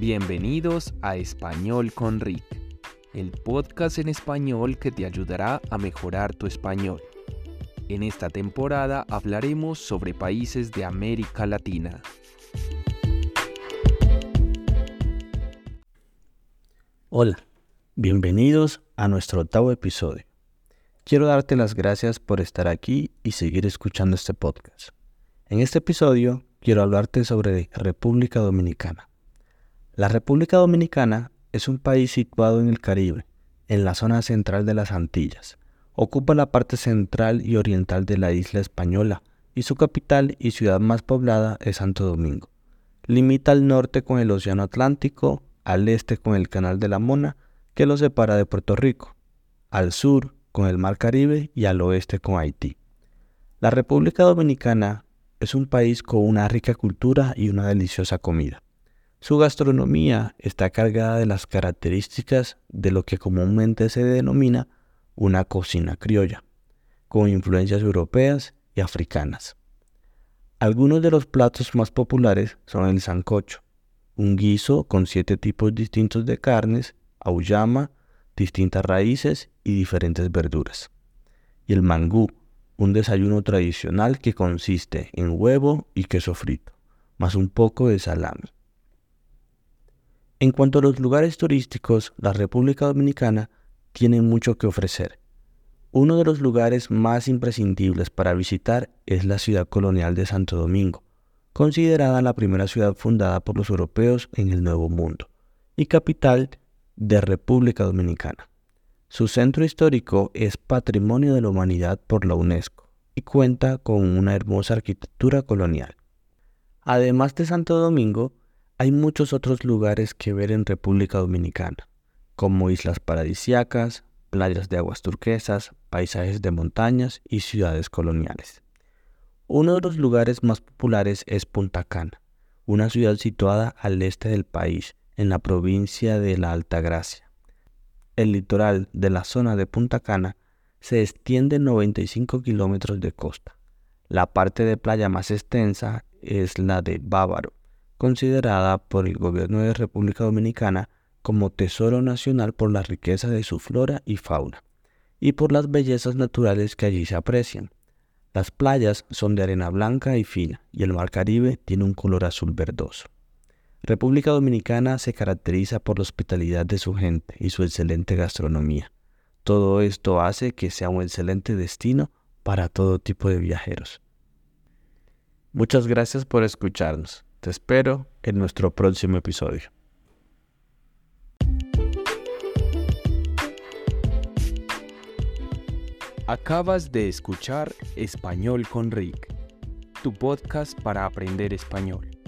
Bienvenidos a Español con Rick, el podcast en español que te ayudará a mejorar tu español. En esta temporada hablaremos sobre países de América Latina. Hola, bienvenidos a nuestro octavo episodio. Quiero darte las gracias por estar aquí y seguir escuchando este podcast. En este episodio quiero hablarte sobre República Dominicana. La República Dominicana es un país situado en el Caribe, en la zona central de las Antillas. Ocupa la parte central y oriental de la isla española y su capital y ciudad más poblada es Santo Domingo. Limita al norte con el Océano Atlántico, al este con el Canal de la Mona, que lo separa de Puerto Rico, al sur con el Mar Caribe y al oeste con Haití. La República Dominicana es un país con una rica cultura y una deliciosa comida. Su gastronomía está cargada de las características de lo que comúnmente se denomina una cocina criolla, con influencias europeas y africanas. Algunos de los platos más populares son el sancocho, un guiso con siete tipos distintos de carnes, auyama, distintas raíces y diferentes verduras. Y el mangú, un desayuno tradicional que consiste en huevo y queso frito, más un poco de salami. En cuanto a los lugares turísticos, la República Dominicana tiene mucho que ofrecer. Uno de los lugares más imprescindibles para visitar es la ciudad colonial de Santo Domingo, considerada la primera ciudad fundada por los europeos en el Nuevo Mundo y capital de República Dominicana. Su centro histórico es Patrimonio de la Humanidad por la UNESCO y cuenta con una hermosa arquitectura colonial. Además de Santo Domingo, hay muchos otros lugares que ver en República Dominicana, como islas paradisiacas, playas de aguas turquesas, paisajes de montañas y ciudades coloniales. Uno de los lugares más populares es Punta Cana, una ciudad situada al este del país, en la provincia de la Altagracia. El litoral de la zona de Punta Cana se extiende 95 kilómetros de costa. La parte de playa más extensa es la de Bávaro, considerada por el gobierno de República Dominicana como tesoro nacional por la riqueza de su flora y fauna, y por las bellezas naturales que allí se aprecian. Las playas son de arena blanca y fina, y el mar Caribe tiene un color azul verdoso. República Dominicana se caracteriza por la hospitalidad de su gente y su excelente gastronomía. Todo esto hace que sea un excelente destino para todo tipo de viajeros. Muchas gracias por escucharnos. Te espero en nuestro próximo episodio. Acabas de escuchar Español con Rick, tu podcast para aprender español.